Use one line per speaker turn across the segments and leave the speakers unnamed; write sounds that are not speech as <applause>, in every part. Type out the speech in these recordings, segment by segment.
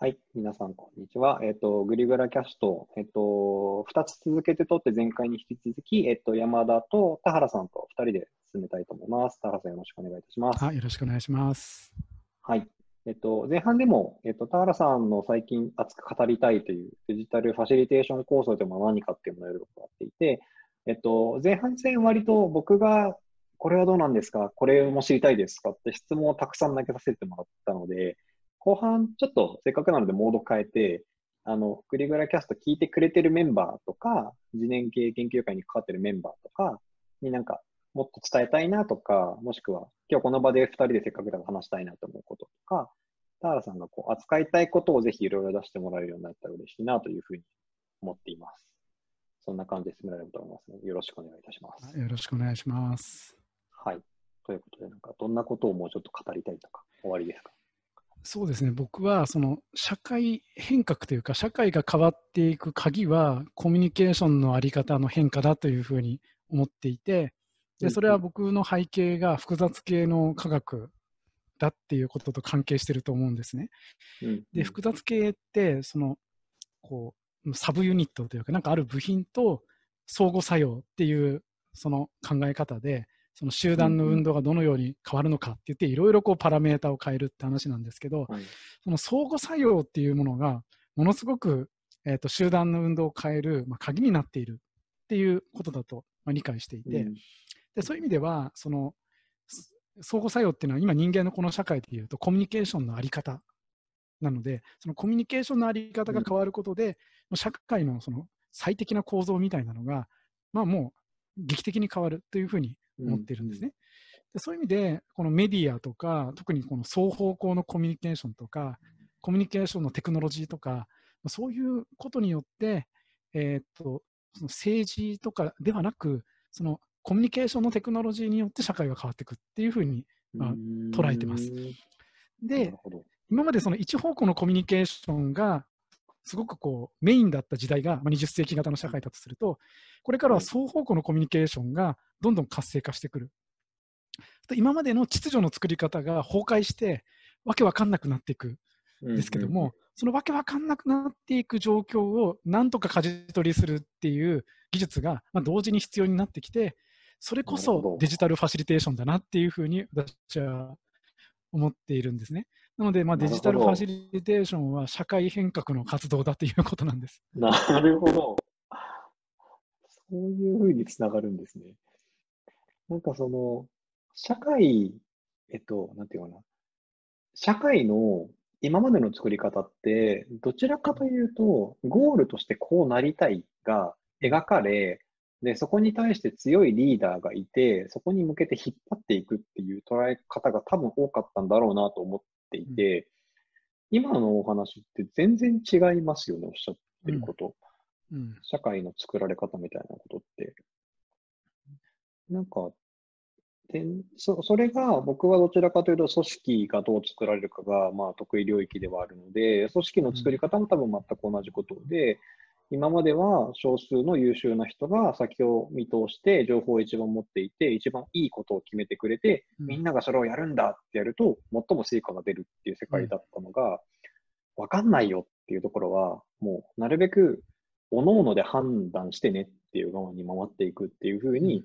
はい、皆さん、こんにちは。えっ、と、グリグラキャスト、えっ、と、2つ続けて撮って、前回に引き続き、えっ、と、山田と田原さんと2人で進めたいと思います。田原さん、よろしくお願いいたします。
はい、よろしくお願いします。
はい。えっと、前半でも、えっと、田原さんの最近熱く語りたいというデジタルファシリテーション構想というのは何かっていうものをいろいろやっていて、えっと、前半戦割と僕がこれはどうなんですか？これも知りたいですか？って質問をたくさん投げさせてもらったので、後半ちょっとせっかくなのでモード変えて、あの、グリグラキャスト聞いてくれてるメンバーとか、次年系研究会に関わってるメンバーとかになんかもっと伝えたいなとか、もしくは今日この場で2人でせっかくだから話したいなと思うこととか、田原さんがこう扱いたいことをぜひいろいろ出してもらえるようになったら嬉しいなというふうに思っています。そんな感じで進められると思いますので、よろしくお願いいたします。
よろしくお願いします。
はい。ということで、なんかどんなことをもうちょっと語りたいとか、終わりですか？
そうですね、僕はその社会変革というか、社会が変わっていく鍵は、コミュニケーションのあり方の変化だというふうに思っていて、でそれは僕の背景が複雑系の科学だっていうことと関係してると思うんですね。
うん、
で、複雑系って、その、こう、サブユニットというか、なんかある部品と相互作用っていうその考え方で、その集団の運動がどのように変わるのかって言って、いろいろこうパラメータを変えるって話なんですけど、
はい、
その相互作用っていうものが、ものすごく、えーと、集団の運動を変える、まあ、鍵になっているっていうことだと、まあ、理解していて、うん、でそういう意味では、その相互作用っていうのは今人間のこの社会でいうとコミュニケーションのあり方なので、そのコミュニケーションのあり方が変わることで、うん、社会のその最適な構造みたいなのが、まあもう劇的に変わるというふうに思っているんですね。でそういう意味で、このメディアとか、特にこの双方向のコミュニケーションとか、コミュニケーションのテクノロジーとか、そういうことによって、えー、っとその政治とかではなく、そのコミュニケーションのテクノロジーによって社会が変わっていくっていうふうに、まあ、捉えてます。で、今までその一方向のコミュニケーションがすごくこうメインだった時代が、まあ、20世紀型の社会だとすると、これからは双方向のコミュニケーションがどんどん活性化してくる。今までの秩序の作り方が崩壊して、わけわかんなくなっていくんですけども、うんうん、そのわけわかんなくなっていく状況をなんとか舵取りするっていう技術が、まあ、同時に必要になってきて、それこそデジタルファシリテーションだなっていうふうに私は思っているんですね。なので、まあ、デジタルファシリテーションは社会変革の活動だということなんです。<laughs>
なるほど。そういうふうにつながるんですね。なんかその、社会、えっと、なんていうかな。社会の今までの作り方って、どちらかというと、ゴールとしてこうなりたいが描かれ、で、そこに対して強いリーダーがいて、そこに向けて引っ張っていくっていう捉え方が多分多かったんだろうなと思っていて、うん、今のお話って全然違いますよね、おっしゃってること。
うんうん、
社会の作られ方みたいなことって。なんか、でそそれが僕はどちらかというと組織がどう作られるかがまあ得意領域ではあるので、組織の作り方も多分全く同じことで、今までは少数の優秀な人が先を見通して情報を一番持っていて、一番いいことを決めてくれて、みんながそれをやるんだってやると、最も成果が出るっていう世界だったのが、わかんないよっていうところは、もうなるべく各々で判断してねっていう側に回っていくっていうふうに、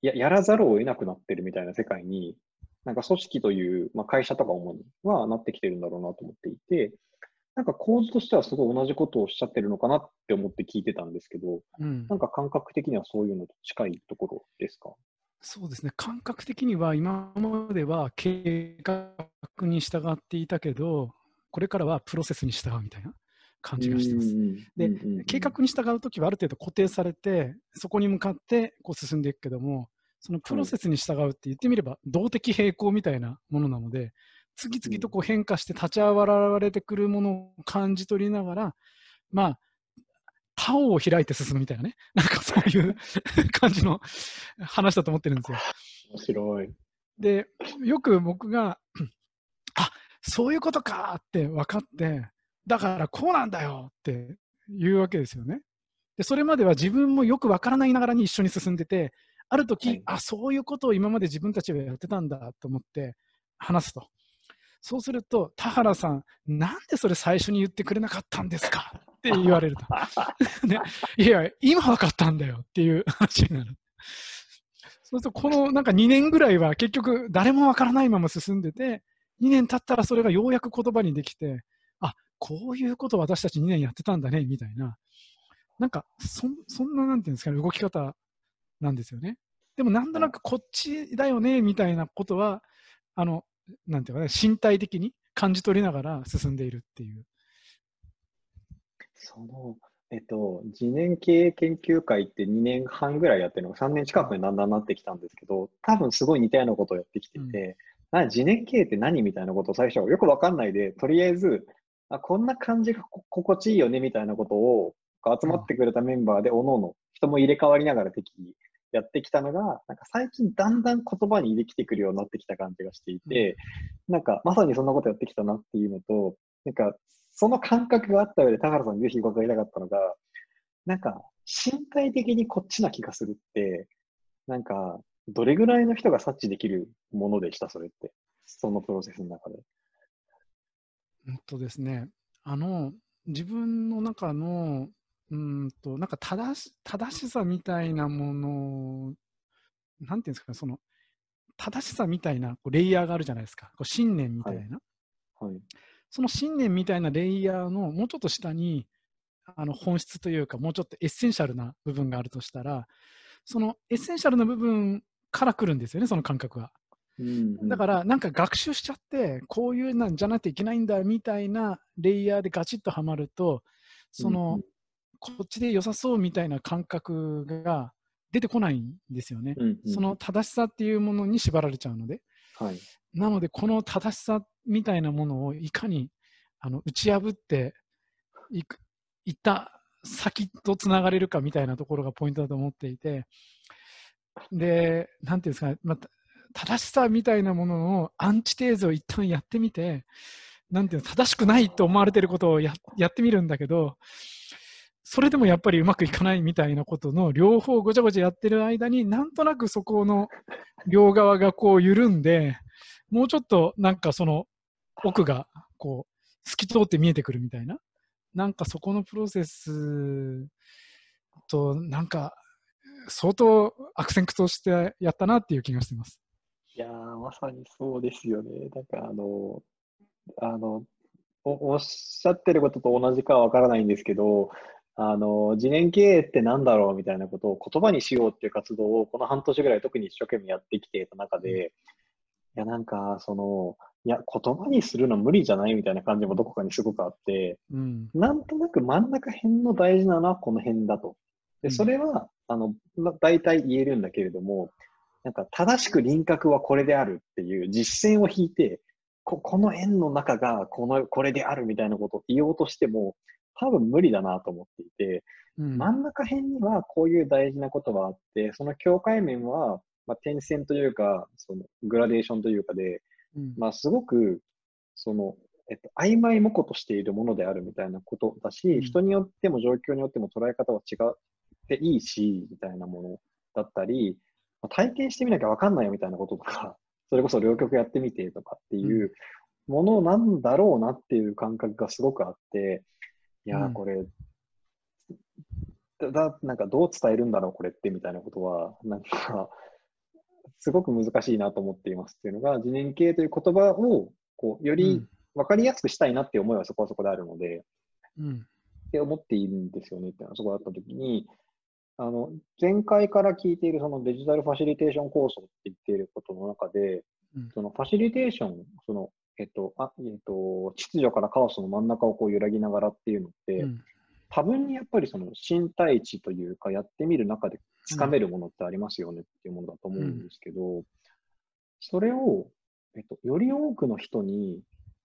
ややらざるを得なくなってるみたいな世界に、なんか組織という、まあ、会社とか主にはなってきてるんだろうなと思っていて、なんか構図としてはすごい同じことをおっしゃってるのかなって思って聞いてたんですけど、
うん、
なんか感覚的にはそういうのと近いところですか？
そうですね、感覚的には今までは計画に従っていたけど、これからはプロセスに従うみたいな感じがしてます。で、計画に従うときはある程度固定されて、そこに向かってこう進んでいくけども、そのプロセスに従うって言ってみれば、動的平衡みたいなものなので、次々とこう変化して立ち上がられてくるものを感じ取りながら、まあ、他を開いて進むみたいなね、<laughs> なんかそういう <laughs> 感じの話だと思ってるんですよ。
面白い。
で、よく僕が、あそういうことかって分かって、だからこうなんだよって言うわけですよね。で、それまでは自分もよく分からないながらに一緒に進んでて、ある時、
はい
あ、そういうことを今まで自分たちがやってたんだと思って話すと。そうすると、田原さん、なんでそれ最初に言ってくれなかったんですか？って言われると。<laughs> ね、いや、今分かったんだよっていう話になる。そうすると、このなんか2年ぐらいは結局誰も分からないまま進んでて、2年経ったらそれがようやく言葉にできて、あこういうこと私たち2年やってたんだねみたいな、なんかそそんななんていうんですかね、動き方なんですよね。でもなんとなくこっちだよねみたいなことは、あの、なんていうかね、身体的に感じ取りながら進んでいるっていう。
その、えっと、次年経営研究会って2年半ぐらいやってるのが3年近くにだんだんなってきたんですけど、多分すごい似たようなことをやってきてて、うん、次年経営って何みたいなことを最初はよくわかんないで、とりあえず、あこんな感じが心地いいよねみたいなことを集まってくれたメンバーで、おのおの人も入れ替わりながら適宜やってきたのが、なんか最近だんだん言葉にできてくるようになってきた感じがしていて、なんかまさにそんなことやってきたなっていうのと、なんかその感覚があった上で、田原さんにぜひ伺いたかったのが、なんか身体的にこっちな気がするって、なんかどれぐらいの人が察知できるものでした、それって？そのプロセスの中で。
うんとですね、あの、自分の中のうんと、なんか正し正しさみたいなもの、なんていうんですかね、その、正しさみたいなこうレイヤーがあるじゃないですか。こう信念みたいな、はい、はい。その信念みたいなレイヤーのもうちょっと下に、あの本質というか、もうちょっとエッセンシャルな部分があるとしたら、そのエッセンシャルな部分から来るんですよね、その感覚は。うんうん、だから、なんか学習しちゃって、こういうなんじゃなきゃいけないんだみたいなレイヤーでガチッとはまると、その、こっちで良さそうみたいな感覚が出てこないんですよね、うんうん、その正しさっていうものに縛られちゃうので、はい、なのでこの正しさみたいなものをいかにあの打ち破っていくいった先とつながれるかみたいなところがポイントだと思っていて。で何ていうんですか、ま正しさみたいなもののアンチテーゼを一旦やってみてなんていうの正しくないと思われてることをやってみるんだけどそれでもやっぱりうまくいかないみたいなことの両方ごちゃごちゃやってる間になんとなくそこの両側がこう緩んでもうちょっとなんかその奥がこう透き通って見えてくるみたいななんかそこのプロセスとなんか相当悪戦苦闘してやったなっていう気がしてます。
いやまさにそうですよね。なんかあの、あの、おっしゃってることと同じかはわからないんですけど、あの、次年経営ってなんだろうみたいなことを言葉にしようっていう活動をこの半年ぐらい特に一生懸命やってきていた中で、いや、なんか、その、いや、言葉にするの無理じゃないみたいな感じもどこかにすごくあって、うん、なんとなく真ん中辺の大事なのはこの辺だと。で、それは、あの、ま、大体言えるんだけれども、なんか正しく輪郭はこれであるっていう実践を引いて、ここの円の中がこのこれであるみたいなことを言おうとしても、多分無理だなと思っていて、うん、真ん中辺にはこういう大事なことがあって、その境界面は、まあ、点線というか、そのグラデーションというかで、うん、まあ、すごく、その、えっと、曖昧模糊としているものであるみたいなことだし、うん、人によっても状況によっても捉え方は違っていいし、みたいなものだったり、まあ、体験してみなきゃわかんないよみたいなこととか、<laughs> それこそ両極やってみてとかっていうものなんだろうなっていう感覚がすごくあって、いや、これ、だ、なんかどう伝えるんだろう、これってみたいなことは、なんか、すごく難しいなと思っていますっていうのが、次年系という言葉を、こう、より分かりやすくしたいなっていう思いはそこはそこであるので、うん、って思っているんですよねっていうのは、そこだったときに、あの、前回から聞いているそのデジタルファシリテーション構想って言っていることの中で、うん、そのファシリテーション、そのえっと、あ、えっと、秩序からカオスの真ん中をこう揺らぎながらっていうのって、うん、多分にやっぱりその身体値というか、やってみる中でつかめるものってありますよねっていうものだと思うんですけど、うん、それを、えっと、より多くの人に、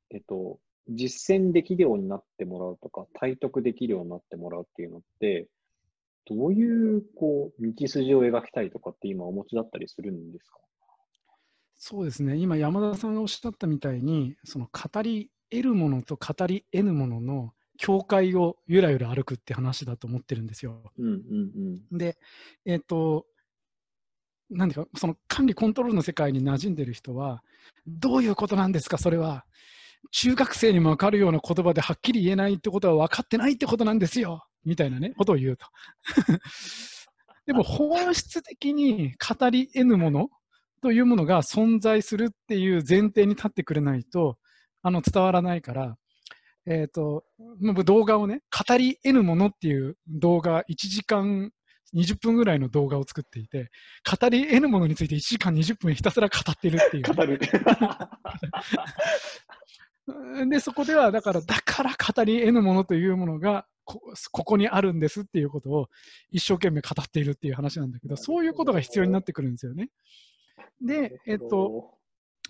えっと、実践できるようになってもらうとか、体得できるようになってもらうっていうのって、どういう、こう、道筋を描きたいとかって今お持ちだったりするんですか？
そうですね、今、山田さんがおっしゃったみたいに、その語り得るものと語り得ぬものの境界をゆらゆら歩くって話だと思ってるんですよ。うんうんうん、で、えっ、ー、と、なんでか、その管理コントロールの世界に馴染んでる人は、どういうことなんですか、それは。中学生にも分かるような言葉ではっきり言えないってことは分かってないってことなんですよみたいなね、ことを言うと。<laughs> でも本質的に語り得ぬものというものが存在するっていう前提に立ってくれないとあの伝わらないから、えっ、ー、と、動画をね、語り得ぬものっていう動画、1時間20分ぐらいの動画を作っていて、語り得ぬものについて1時間20分ひたすら語ってるっていう。語る。<laughs> で、そこでは、だから、だから語り得ぬものというものがこ、ここにあるんですっていうことを一生懸命語っているっていう話なんだけど、そういうことが必要になってくるんですよね。で、えっと、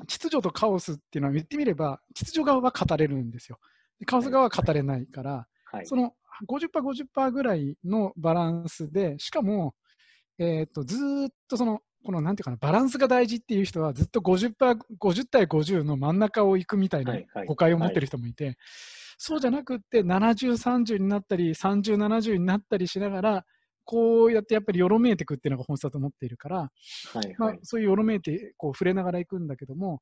秩序とカオスっていうのは言ってみれば、秩序側は語れるんですよ。カオス側は語れないから、はい、その50%、50%ぐらいのバランスで、しかも、えー、とずっとその、このなんていうかな、バランスが大事っていう人は、ずっと50%、50対50の真ん中を行くみたいな誤解を持ってる人もいて、はい。はい、そうじゃなくて、70、30になったり、30、70になったりしながら、こうやってやっぱりよろめいていくっていうのが本質だと思っているから、はいはい、まあ、そういうよろめいてこう触れながらいくんだけども、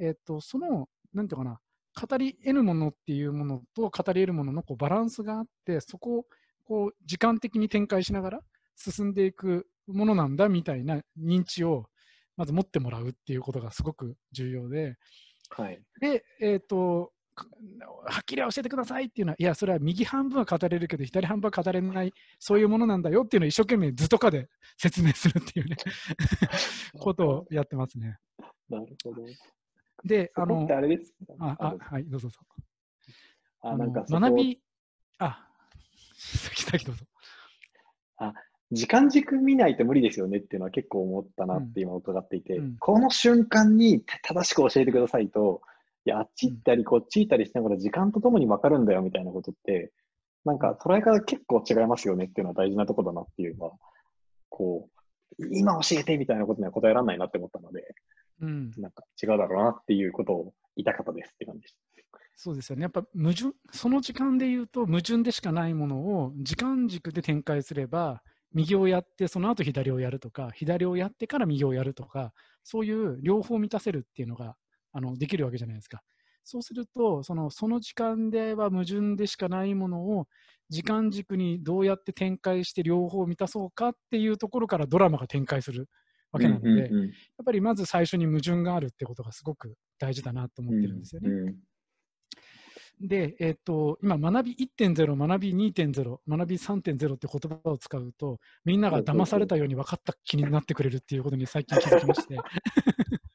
えっ、ー、と、その、なんていうかな、語り得るものっていうものと語り得るもののこうバランスがあって、そこをこう時間的に展開しながら進んでいくものなんだみたいな認知をまず持ってもらうっていうことがすごく重要で、
はい、
で、えっ、ー、と、はっきり教えてくださいっていうのは、いや、それは右半分は語れるけど、左半分は語れない、そういうものなんだよっていうのを一生懸命図とかで説明するっていうね <laughs> ことをやってますね。
なるほど。
で、
あの、あれです。
あ、あ、はい、どうぞどうぞ。
あ、なんか
学び、あ、<laughs> 先どうぞ。
あ、時間軸見ないと無理ですよねっていうのは結構思ったなって今伺っていて、うん、この瞬間に正しく教えてくださいと、いや、あっち行ったりこっち行ったりしながら時間とともに分かるんだよみたいなことって、なんか捉え方結構違いますよねっていうのは大事なところだなっていうのは、こう、今教えてみたいなことには答えられないなって思ったので、うん、なんか違うだろうなっていうことを言いたかったですって感じです。
そうですよね。やっぱ矛盾、その時間で言うと矛盾でしかないものを時間軸で展開すれば、右をやって、その後左をやるとか、左をやってから右をやるとか、そういう両方満たせるっていうのがあのできるわけじゃないですか。そうすると、そのその時間では矛盾でしかないものを時間軸にどうやって展開して両方満たそうかっていうところからドラマが展開するわけなので、うんうんうん、やっぱりまず最初に矛盾があるってことがすごく大事だなと思ってるんですよね。うんうん、で、えーと、今、学び1.0、学び2.0、学び3.0って言葉を使うと、みんなが騙されたように分かった気になってくれるっていうことに最近気づきまして。<laughs>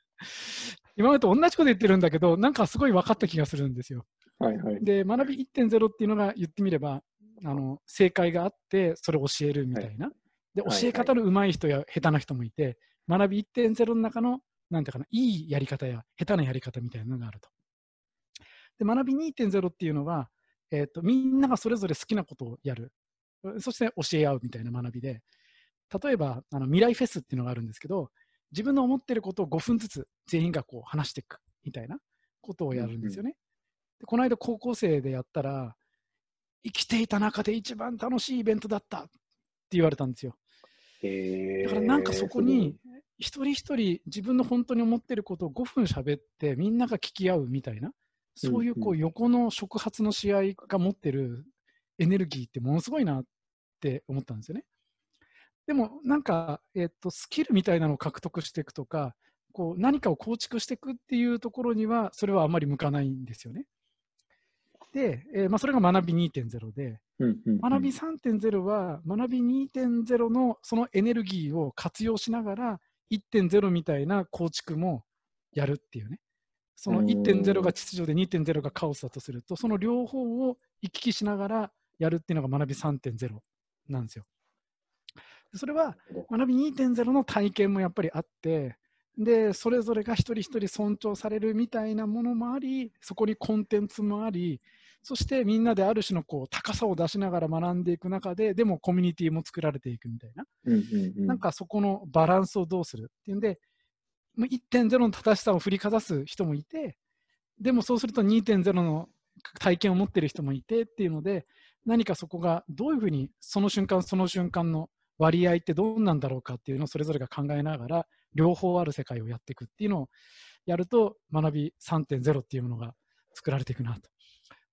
今までと同じこと言ってるんだけど、なんかすごい分かった気がするんですよ。
はいはい、
で、学び1.0っていうのが言ってみれば、あの正解があって、それを教えるみたいな。はいで、教え方の上手い人や下手な人もいて、学び1.0の中の、なんていうかな、いいやり方や下手なやり方みたいなのがあると。で、学び2.0っていうのは、えーと、みんながそれぞれ好きなことをやる。そして教え合うみたいな学びで、例えばあの未来フェスっていうのがあるんですけど、自分の思ってることを5分ずつ全員がこう話していくみたいなことをやるんですよね。でこの間高校生でやったら、生きていた中で一番楽しいイベントだったって言われたんですよ。だからなんかそこに一人一人自分の本当に思ってることを5分喋ってみんなが聞き合うみたいなそういうこう横の触発の試合が持ってるエネルギーってものすごいなって思ったんですよね。でもなんか、えー、とスキルみたいなのを獲得していくとかこう何かを構築していくっていうところにはそれはあんまり向かないんですよね。で、えーまあ、それが学び2.0で、学び3.0は学び2.0のそのエネルギーを活用しながら1.0みたいな構築もやるっていうね。その1.0が秩序で2.0がカオスだとすると、その両方を行き来しながらやるっていうのが学び3.0なんですよ。それは学び2.0の体験もやっぱりあって、で、それぞれが一人一人尊重されるみたいなものもあり、そこにコンテンツもあり、そしてみんなである種のこう高さを出しながら学んでいく中で、でもコミュニティも作られていくみたいな、うんうんうん、なんかそこのバランスをどうするっていうんで、1.0の正しさを振りかざす人もいて、でもそうすると2.0の体験を持っている人もいてっていうので、何かそこがどういうふうにその瞬間その瞬間の割合ってどうなんだろうかっていうのをそれぞれが考えながら、両方ある世界をやっていくっていうのをやると、学び3.0っていうものが作られていくなと。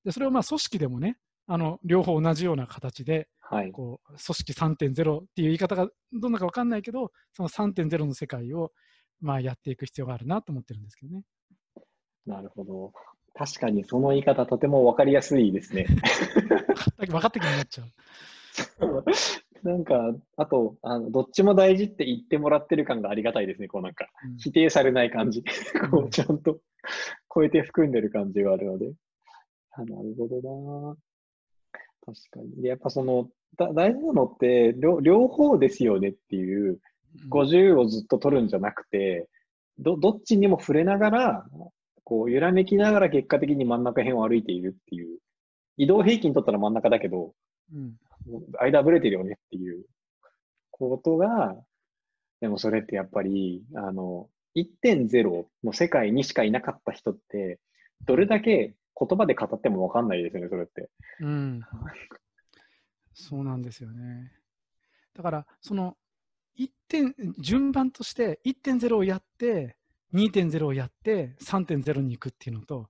でそれをまあ組織でもね、あの両方同じような形で、
はい。
こう組織3.0っていう言い方がどんなか分かんないけど、その3.0の世界をまあやっていく必要があるなと思ってるんですけどね。
なるほど。確かにその言い方とても分かりやすいですね。<laughs>
分かった気になっちゃう。<laughs>
なんか、あとあの、どっちも大事って言ってもらってる感がありがたいですね、こうなんか、うん、否定されない感じ、<laughs> こうちゃんと超えて含んでる感じがあるので。あなるほどな。確かに。やっぱその、だ大事なのって両、両方ですよねっていう、50をずっと取るんじゃなくて、どどっちにも触れながら、こう、揺らめきながら結果的に真ん中辺を歩いているっていう。移動平均取ったら真ん中だけど、うん、間ぶれてるよねっていうことが、でもそれってやっぱり、あの、1.0の世界にしかいなかった人って、どれだけ言葉で語っても分かんないですよね、それって。
うん。そうなんですよね。だから、その、1点、順番として1.0をやって、2.0をやって3.0に行くっていうのと、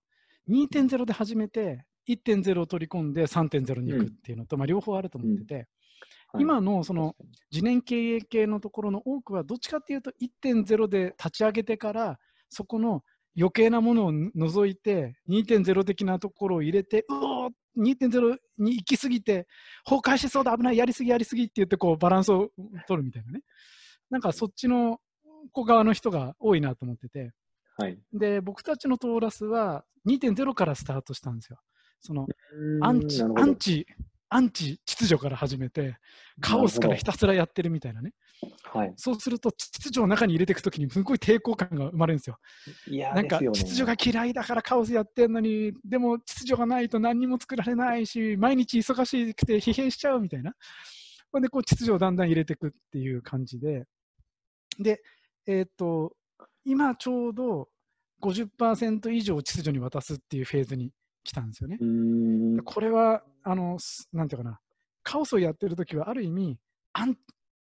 2.0で始めて1.0を取り込んで3.0に行くっていうのと、うん、まあ、両方あると思ってて、うん。はい、今のその次年経営系のところの多くはどっちかっていうと1.0で立ち上げてからそこの余計なものを除いて2.0的なところを入れてうお2.0に行き過ぎて崩壊しそうだ危ないやりすぎやりすぎって言ってこうバランスを取るみたいなね。なんかそっちの子側の人が多いなと思ってて、
はい、
で僕たちのトーラスは2.0からスタートしたんですよそのアンチ、アンチ、アンチ秩序から始めて、カオスからひたすらやってるみたいなね。
はい、
そうすると、秩序の中に入れていくときに、すごい抵抗感が生まれるんですよ。いやなんか、秩序が嫌いだからカオスやってるのに、でも秩序がないと何にも作られないし、毎日忙しくて疲弊しちゃうみたいな。ほんで、こう、秩序をだんだん入れていくっていう感じで。で、えっ、ー、と、今ちょうど50%以上秩序に渡すっていうフェーズに来たんですよね。これは、あの、なんていうかな、カオスをやってる時はある意味、あん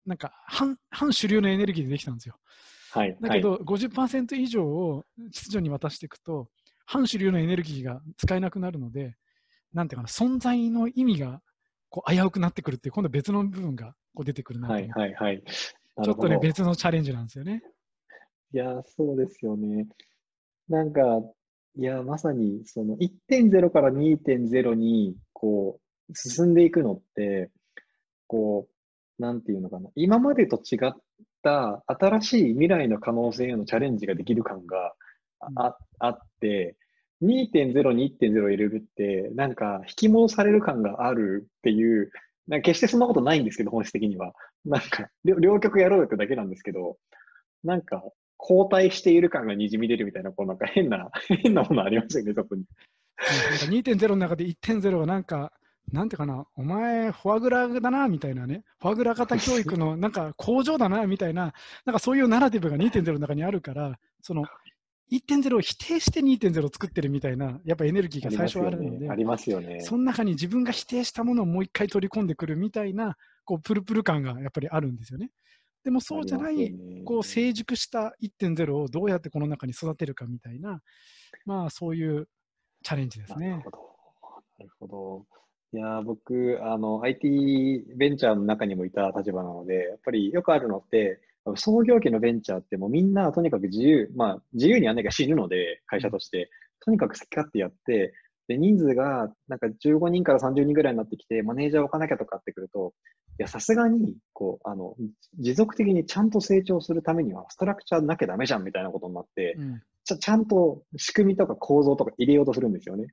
なんか反反主流のエネルギーでできたんですよ。
はい、
だけど、はい、50%以上を秩序に渡していくと、反主流のエネルギーが使えなくなるので、なんていうかな、存在の意味がこう危うくなってくるっていう、今度別の部分がこう出てくるな
はいはいはい。
ちょっとね、別のチャレンジなんですよね。
いや、そうですよね。なんか、いや、まさに、その1.0から2.0に、こう、進んでいくのって、こう、なんていうのかな、今までと違った新しい未来の可能性へのチャレンジができる感があ,、あって、2.0に1.0を入れるって、なんか引き戻される感があるっていう、なんか決してそんなことないんですけど、本質的には。なんか、両極やろうよってだけなんですけど、なんか、交代している感がにじみ出るみたいな、こうなんか変な、<laughs> 変なものありますよね、そこに。
2.0の中で1.0はなんか、なんていうかな、お前、フォアグラだな、みたいなね、フォアグラ型教育の <laughs> なんか工場だな、みたいな、なんかそういうナラティブが2.0の中にあるから、その1.0を否定して2.0を作ってるみたいな、やっぱエネルギーが最初あるので、
ありますよね。
その中に自分が否定したものをもう一回取り込んでくるみたいな、こう、プルプル感がやっぱりあるんですよね。でもそうじゃない、こう成熟した1.0をどうやってこの中に育てるかみたいな、まあそういうチャレンジですね。なるほど。
なるほど。いや僕、あの、IT ベンチャーの中にもいた立場なので、やっぱりよくあるのって、創業期のベンチャーってもうみんなとにかく自由、まあ自由にやんなきゃ死ぬので、会社として、とにかく好き勝手やって、で、人数がなんか15人から30人ぐらいになってきて、マネージャーを置かなきゃとかってくると、いや、さすがに、こう、あの、持続的にちゃんと成長するためには、ストラクチャーなきゃダメじゃんみたいなことになって、うん、ちゃちゃんと仕組みとか構造とか入れようとするんですよね。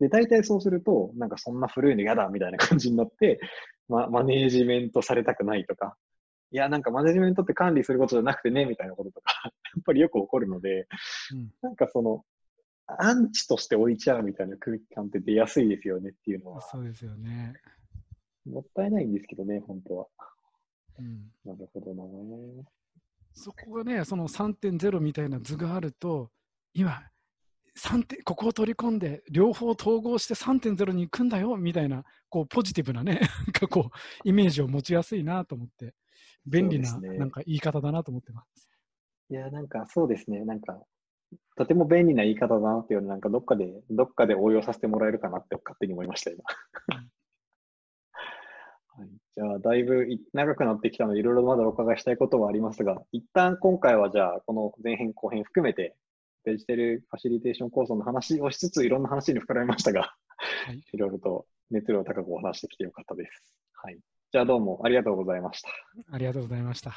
で、大体そうすると、なんかそんな古いの嫌だみたいな感じになって、ま、マネージメントされたくないとか、いや、なんかマネジメントって管理することじゃなくてね、みたいなこととか、やっぱりよく起こるので、うん、なんかその、アンチとして置いちゃうみたいな空気感って出やすいですよねっていうのは。
そうですよね。
もったいないんですけどね、本当は。
うん、
なるほどな。
そこがね、その3.0みたいな図があると、今、3点ここを取り込んで、両方統合して3.0に行くんだよみたいな、こうポジティブなね、<laughs> こうイメージを持ちやすいなと思って。便利な、
ね
なんか言い方だなと思ってます。
いや、なんかそうですね。なんか、とても便利な言い方だなっていうのをなんかどっかで、どっかで応用させてもらえるかなって勝手に思いました、今。<laughs> はい、じゃあ、だいぶい長くなってきたので、いろいろまだお伺いしたいことはありますが、一旦今回はじゃあ、この前編後編含めて、デジタルファシリテーション構想の話をしつつ、いろんな話に膨らみましたが、
はい <laughs>
いろいろと熱量高くお話してきてよかったです。はい。じゃあ、どうもありがとうございました。
ありがとうございました。